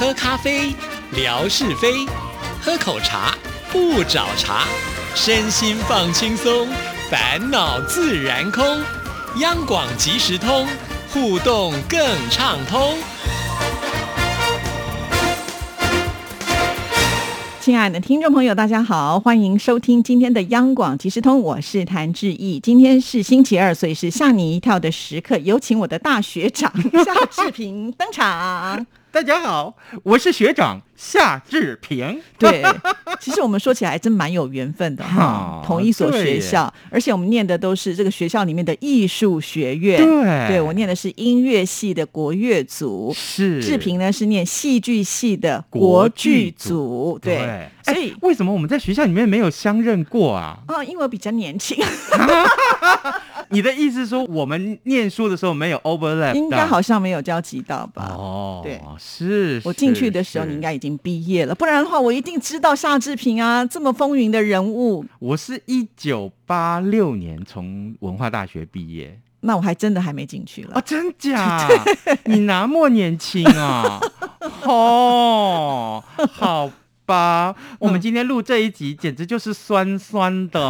喝咖啡，聊是非；喝口茶，不找茬。身心放轻松，烦恼自然空。央广即时通，互动更畅通。亲爱的听众朋友，大家好，欢迎收听今天的央广即时通，我是谭志毅。今天是星期二，所以是吓你一跳的时刻，有请我的大学长夏志平登场。大家好，我是学长夏志平。对，其实我们说起来真蛮有缘分的哈，同一所学校，而且我们念的都是这个学校里面的艺术学院。对，对我念的是音乐系的国乐组，是志平呢是念戏剧系的国剧组。对，所以为什么我们在学校里面没有相认过啊？哦，因为我比较年轻。你的意思说我们念书的时候没有 overlap？应该好像没有交集到吧？哦，对。是我进去的时候，你应该已经毕业了，不然的话，我一定知道夏志平啊，这么风云的人物。我是一九八六年从文化大学毕业，那我还真的还没进去了啊！真假？你那么年轻啊？哦，好吧，我们今天录这一集简直就是酸酸的。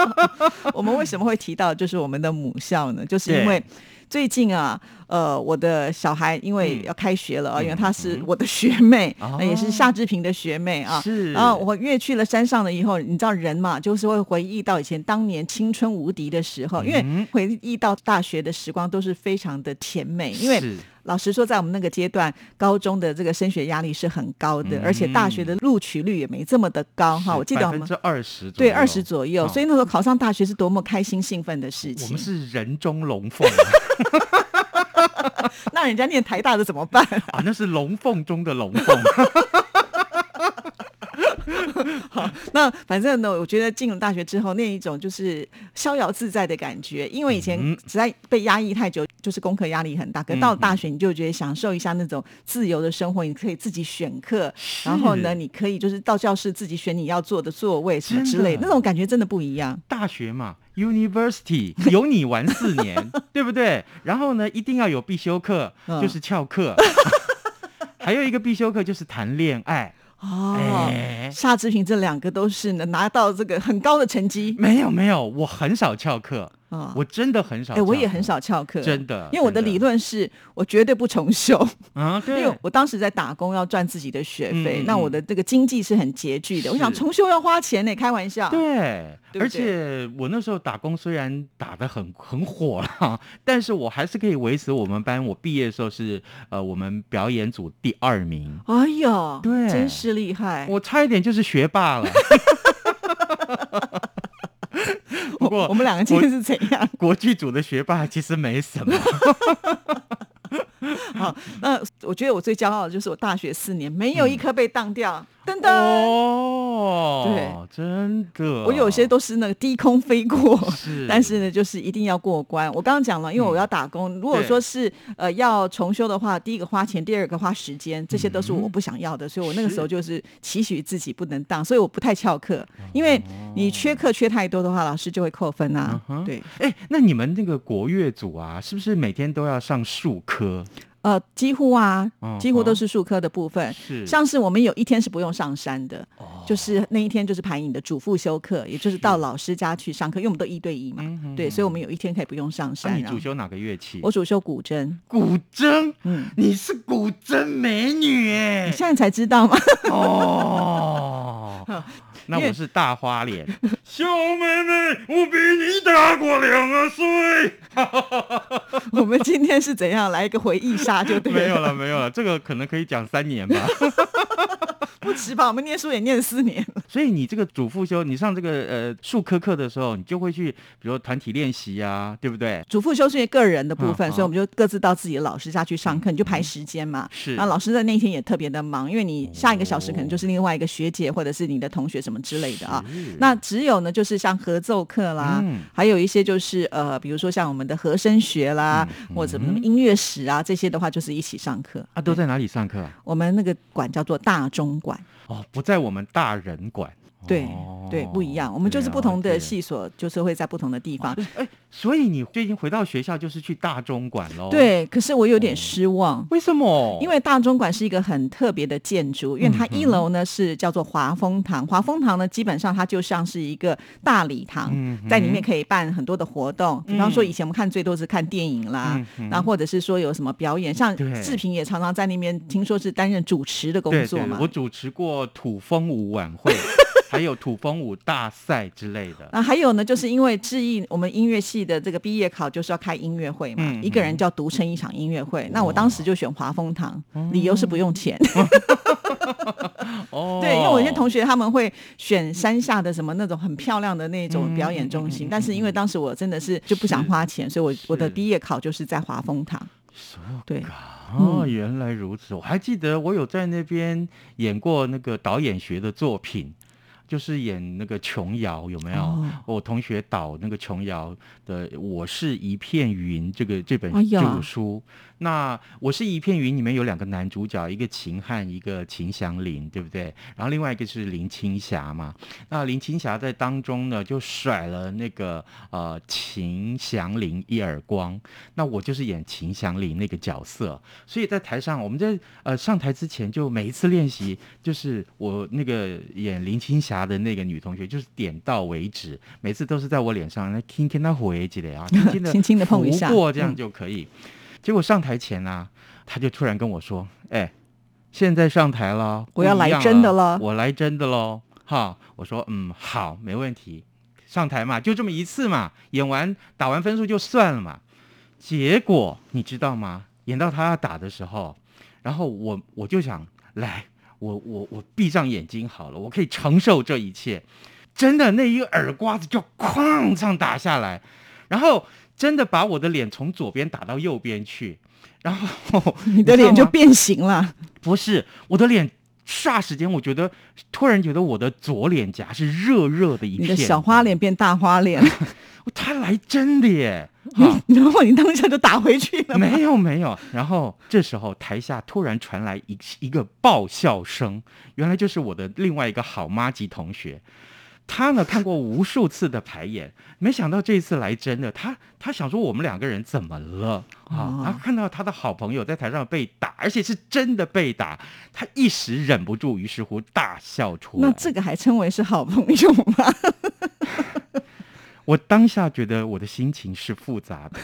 我们为什么会提到就是我们的母校呢？就是因为。最近啊，呃，我的小孩因为要开学了啊，因为她是我的学妹，那也是夏志平的学妹啊。是。然后我越去了山上了以后，你知道人嘛，就是会回忆到以前当年青春无敌的时候，因为回忆到大学的时光都是非常的甜美。因为老实说，在我们那个阶段，高中的这个升学压力是很高的，而且大学的录取率也没这么的高哈。我记得百分之二十，对，二十左右。所以那时候考上大学是多么开心兴奋的事情。我们是人中龙凤。那人家念台大的怎么办啊？那是龙凤中的龙凤。好，那反正呢，我觉得进了大学之后，那一种就是逍遥自在的感觉，因为以前实在被压抑太久，就是功课压力很大。可到了大学，你就觉得享受一下那种自由的生活，你可以自己选课，然后呢，你可以就是到教室自己选你要坐的座位什么之类，那种感觉真的不一样。大学嘛。University 有你玩四年，对不对？然后呢，一定要有必修课，就是翘课。还有一个必修课就是谈恋爱。哦，夏志平这两个都是能拿到这个很高的成绩。没有没有，我很少翘课。啊，我真的很少，哎，我也很少翘课，真的，因为我的理论是我绝对不重修。啊，对，因为我当时在打工要赚自己的学费，那我的这个经济是很拮据的，我想重修要花钱呢，开玩笑，对，而且我那时候打工虽然打的很很火了，但是我还是可以维持我们班，我毕业的时候是呃我们表演组第二名，哎呦，对，真是厉害，我差一点就是学霸了。不过我们两个今天是怎样？国 剧组的学霸其实没什么。好，那我觉得我最骄傲的就是我大学四年没有一科被当掉。噔噔。哦，对，真的，我有些都是那个低空飞过，是，但是呢，就是一定要过关。我刚刚讲了，因为我要打工，如果说是呃要重修的话，第一个花钱，第二个花时间，这些都是我不想要的，所以我那个时候就是期许自己不能当，所以我不太翘课，因为你缺课缺太多的话，老师就会扣分啊。对，哎，那你们那个国乐组啊，是不是每天都要上数科？呃，几乎啊，几乎都是数科的部分。是，像是我们有一天是不用上山的，就是那一天就是排你的主副修课，也就是到老师家去上课，因为我们都一对一嘛。对，所以我们有一天可以不用上山。你主修哪个乐器？我主修古筝。古筝？嗯，你是古筝美女哎，你现在才知道吗？哦。那我是大花脸，小妹妹，我比你大过两岁。我们今天是怎样来一个回忆杀就对了？没有了，没有了，这个可能可以讲三年吧。不迟吧？我们念书也念四年所以你这个主副修，你上这个呃数科课的时候，你就会去，比如团体练习啊，对不对？主副修是个人的部分，所以我们就各自到自己的老师家去上课，你就排时间嘛。是。那老师在那天也特别的忙，因为你下一个小时可能就是另外一个学姐或者是你的同学什么之类的啊。那只有呢，就是像合奏课啦，还有一些就是呃，比如说像我们的和声学啦，或者什么音乐史啊这些的话，就是一起上课。啊，都在哪里上课？我们那个馆叫做大中馆。哦，不在我们大人馆。对哦对，不一样。我们就是不同的系所，就是会在不同的地方。哎，所以你最近回到学校就是去大中馆喽？，对，可是我有点失望。为什么？因为大中馆是一个很特别的建筑，因为它一楼呢是叫做华丰堂，华丰堂呢基本上它就像是一个大礼堂，嗯在里面可以办很多的活动，比方说以前我们看最多是看电影啦嗯，哼然后或者是说有什么表演，像对志平也常常在那边，听说是担任主持的工作嘛，。对我主持过土风舞晚会，还有土风舞大赛之类的。啊，还有呢，就是因为致意我们音乐系的这个毕业考就是要开音乐会嘛，嗯一个人就要独撑一场音乐会。那我当时就选华丰堂，理由是不用钱。哦，对，因为我有些同学他们会选山下的什么那种很漂亮的那种表演中心，但是因为当时我真的是就不想花钱，所以我我的毕业考就是在华丰堂。对，哦，原来如此。我还记得我有在那边演过那个导演学的作品。就是演那个琼瑶有没有？哦我同学导那个琼瑶的《我是一片云》这个这本这本书。那《我是一片云》里面有两个男主角，一个秦汉，一个秦祥林，对不对？然后另外一个是林青霞嘛。那林青霞在当中呢，就甩了那个呃秦祥林一耳光。那我就是演秦祥林那个角色，所以在台上，我们在呃上台之前，就每一次练习，就是我那个演林青霞的那个女同学，就是点到为止，每次都是在我脸上那轻轻的回几啊，轻轻的 轻轻的碰一下过这样嗯就可以。结果上台前啊，他就突然跟我说：“哎，现在上台了，我要来真的了我来真的喽。”哈，我说：“嗯，好，没问题。上台嘛，就这么一次嘛，演完打完分数就算了嘛。”结果你知道吗？演到他要打的时候，然后我我就想来，我我我闭上眼睛好了，我可以承受这一切。真的，那一个耳刮子就哐这样打下来，然后真的把我的脸从左边打到右边去，然后你的脸就变形了。不是我的脸，霎时间我觉得突然觉得我的左脸颊是热热的一片，你的小花脸变大花脸，他来真的耶！哈然后你当下就打回去了吗。没有没有，然后这时候台下突然传来一一个爆笑声，原来就是我的另外一个好妈级同学。他呢看过无数次的排演，没想到这一次来真的。他他想说我们两个人怎么了啊？哦然后看到他的好朋友在台上被打，而且是真的被打，他一时忍不住，于是乎大笑出来。那这个还称为是好朋友吗？我当下觉得我的心情是复杂的。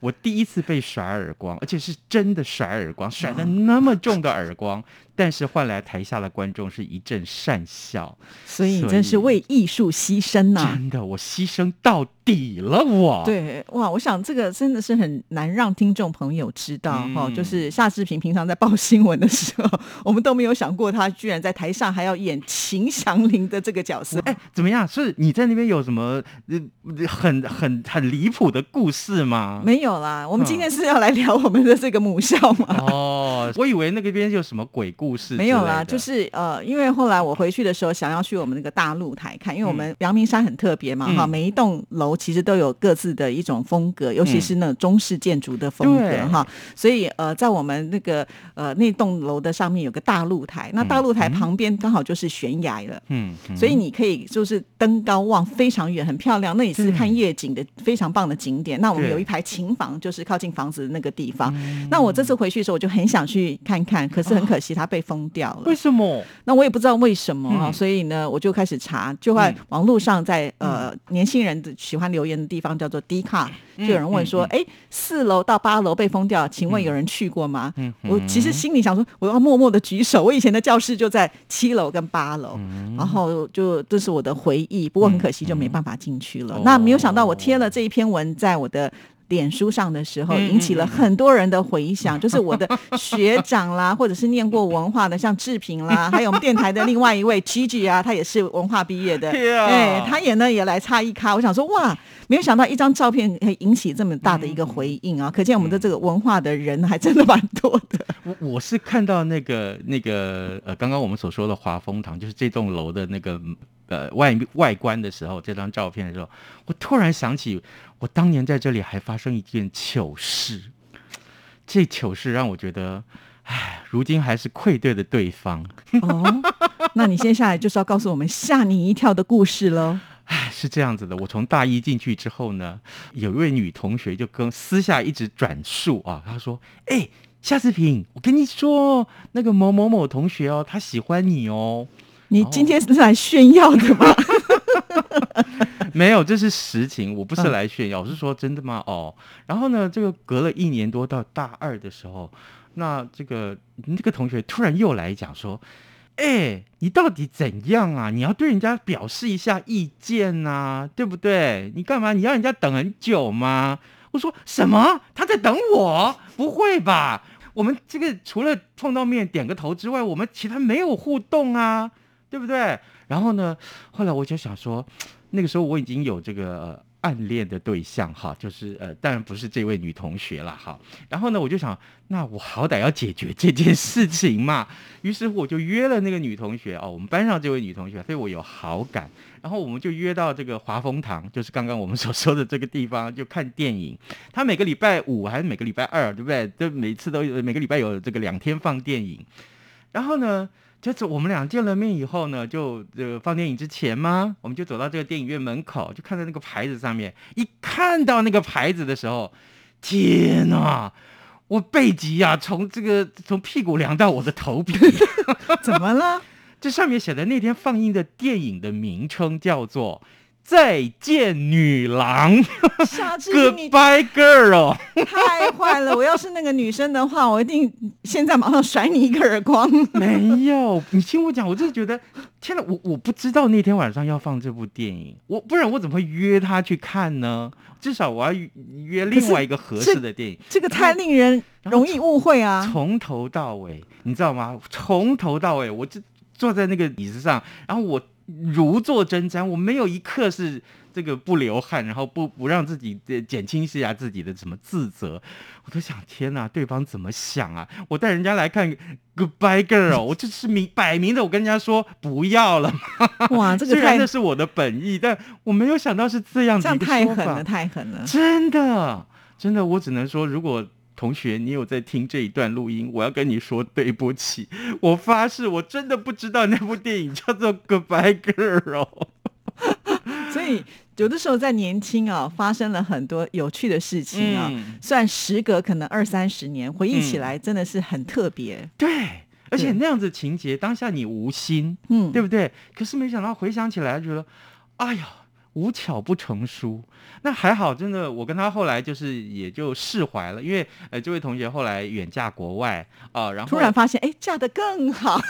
我第一次被甩耳光，而且是真的甩耳光，甩的那么重的耳光，但是换来台下的观众是一阵讪笑。所以你真是为艺术牺牲呐、真的，我牺牲到底了我。，对，哇，我想这个真的是很难让听众朋友知道哈、嗯就是夏志平平常在报新闻的时候，我们都没有想过他居然在台上还要演秦祥林的这个角色。哎，怎么样？是你在那边有什么呃很很很离谱的故事吗？没有啦，我们今天是要来聊我们的这个母校嘛。哦，我以为那个边有什么鬼故没有啦，就是呃，因为后来我回去的时候，想要去我们那个大露台看，因为我们阳明山很特别嘛，哈、嗯每一栋楼其实都有各自的一种风格，尤其是那种中式建筑的风格对。哈，所以呃，在我们那个呃那栋楼的上面有个大露台，那大露台旁边刚好就是悬崖了。嗯，嗯。所以你可以就是登高望非常远，很漂亮。那也是看夜景的非常棒的景点。那我们有一排琴房，就是靠近房子的那个地方。那我这次回去的时候，我就很想去看看，可是很可惜它被封掉了。为什么？那我也不知道为什么啊，嗯所以呢，我就开始查，就在网络上在，呃年轻人的喜欢留言的地方叫做 D 卡，就有人问说，哎、四楼到八楼被封掉，请问有人去过吗？嗯我其实心里想说，我要默默的举手。我以前的教室就在七楼跟八楼，然后就这是我的回忆，不过很可惜就没办法进去了。哦那没有想到我贴了这一篇文在我的。脸书上的时候，嗯引起了很多人的回响，就是我的 学长啦，或者是念过文化的，像志平啦，还有我们电台的另外一位 Gigi 啊，他也是文化毕业的，哎，他也呢也来插一咖。我想说，哇，没有想到一张照片可以引起这么大的一个回应啊，可见我们的这个文化的人还真的蛮多的。我我是看到那个那个呃，刚刚我们所说的华丰堂，就是这栋楼的那个呃外外观的时候，这张照片的时候，我突然想起，我当年在这里还发生一件糗事。这糗事让我觉得，唉，如今还是愧对了对方。哦，那你接下来就是要告诉我们吓你一跳的故事喽。唉，是这样子的，我从大一进去之后呢，有一位女同学就跟私下一直转述啊，她说：“哎、夏志平，我跟你说，那个某某某同学哦，他喜欢你哦。你今天是来炫耀的吗？没有，这是实情，我不是嗯来炫耀，我是说真的吗？哦，然后呢，这个隔了一年多到大二的时候，那这个那个同学突然又来讲说。哎，你到底怎样啊？你要对人家表示一下意见呐、对不对？你干嘛？你要人家等很久吗？我说什么？他在等我？不会吧？我们这个除了碰到面点个头之外，我们其他没有互动啊，对不对？然后呢，后来我就想说，那个时候我已经有这个、呃暗恋的对象哈，就是呃，当然不是这位女同学了哈。然后呢，我就想，那我好歹要解决这件事情嘛。于是我就约了那个女同学哦，我们班上这位女同学对我有好感，然后我们就约到这个华丰堂，就是刚刚我们所说的这个地方，就看电影。他每个礼拜五还是每个礼拜二，对不对？就每次都有每个礼拜有这个两天放电影。然后呢，就是我们俩见了面以后呢，就呃放电影之前吗，我们就走到这个电影院门口，就看到那个牌子上面，一看到那个牌子的时候，天哪！我背脊呀、从这个从屁股凉到我的头皮。怎么了？这上面写的那天放映的电影的名称叫做《再见女郎》，Goodbye Girl。太坏了！我要是那个女生的话，我一定现在马上甩你一个耳光。没有，你听我讲，我真的觉得，天哪，我我不知道那天晚上要放这部电影，我不然我怎么会约他去看呢？至少我要约约另外一个合适的电影。这个太令人容易误会啊！从头到尾，你知道吗？从头到尾，我就坐在那个椅子上，然后我如坐针毡，我没有一刻是这个不流汗，然后不不让自己呃减轻一下自己的什么自责。我都想，天哪，对方怎么想啊？我带人家来看 Goodbye Girl，我就是明摆明的，我跟人家说不要了。哇，这个虽然太那是我的本意，但我没有想到是这样子太狠了，太狠了。真的，真的，我只能说，如果同学你有在听这一段录音，我要跟你说对不起。我发誓，我真的不知道那部电影叫做《Goodbye Girl》。所以有的时候在年轻啊，发生了很多有趣的事情啊。嗯虽然时隔可能二三十年，回忆起来真的是很特别。对，而且那样子情节，当下你无心，嗯，对不对？可是没想到回想起来，觉得，哎呀。无巧不成书，那还好，真的，我跟他后来就是也就释怀了，因为呃，这位同学后来远嫁国外啊、然后突然发现，哎，嫁得更好。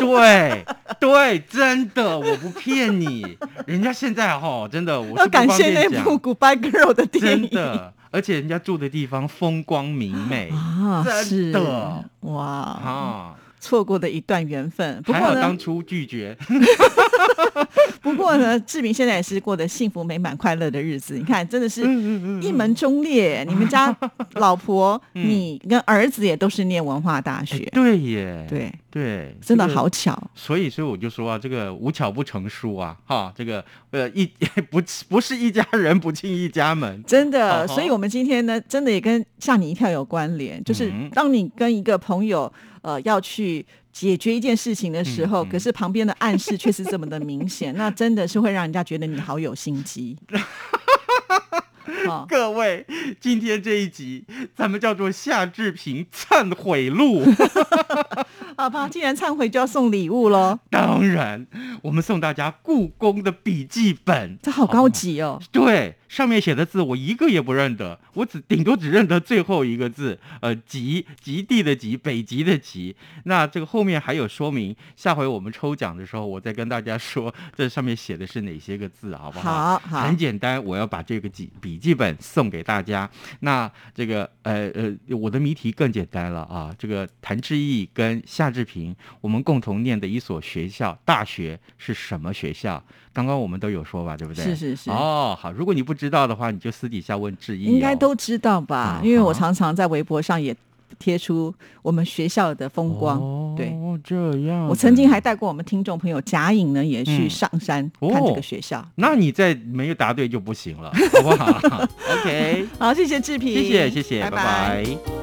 对对，真的，我不骗你，人家现在哈，真的，我要感谢那部《Goodbye Girl》的电影。真的，而且人家住的地方风光明媚。啊，真是。的哇，啊，错过的一段缘分。不还过呢好当，初拒绝，不过呢，志明现在也是过得幸福美满、快乐的日子。你看，真的是嗯一门忠烈。你们家老婆、你跟儿子也都是念文化大哎学，对耶，对，对，真的好巧。所以，所以我就说啊，这个无巧不成书啊，哈，这个呃一 不不是一家人不进一家门，真的，所以我们今天呢，真的也跟吓你一跳有关联，就是嗯当你跟一个朋友呃要去解决一件事情的时候，嗯嗯可是旁边的暗示却是这么的明显，那真的是会让人家觉得你好有心机。哦，各位，今天这一集咱们叫做夏志平忏悔录。好吧，既然忏悔就要送礼物喽，当然，我们送大家故宫的笔记本，这好高级哦。对，上面写的字我一个也不认得，我只顶多只认得最后一个字，呃，极极地的极，北极的极。那这个后面还有说明，下回我们抽奖的时候，我再跟大家说这上面写的是哪些个字，好不好？好好很简单，我要把这个记笔记本送给大家。那这个呃呃，我的谜题更简单了啊，这个谭志毅跟夏志平，我们共同念的一所学校大学是什么学校？刚刚我们都有说吧，对不对？是是是哦，好，如果你不知道的话，你就私底下问志毅、哦。应该都知道吧？嗯因为我常常在微博上也贴出我们学校的风光。哦，对，这样。我曾经还。带过我们听众朋友贾颖呢，也去嗯上山哦看这个学校。那你再没有答对就不行了，好不好？OK，好，谢谢志平，谢谢谢谢，拜拜拜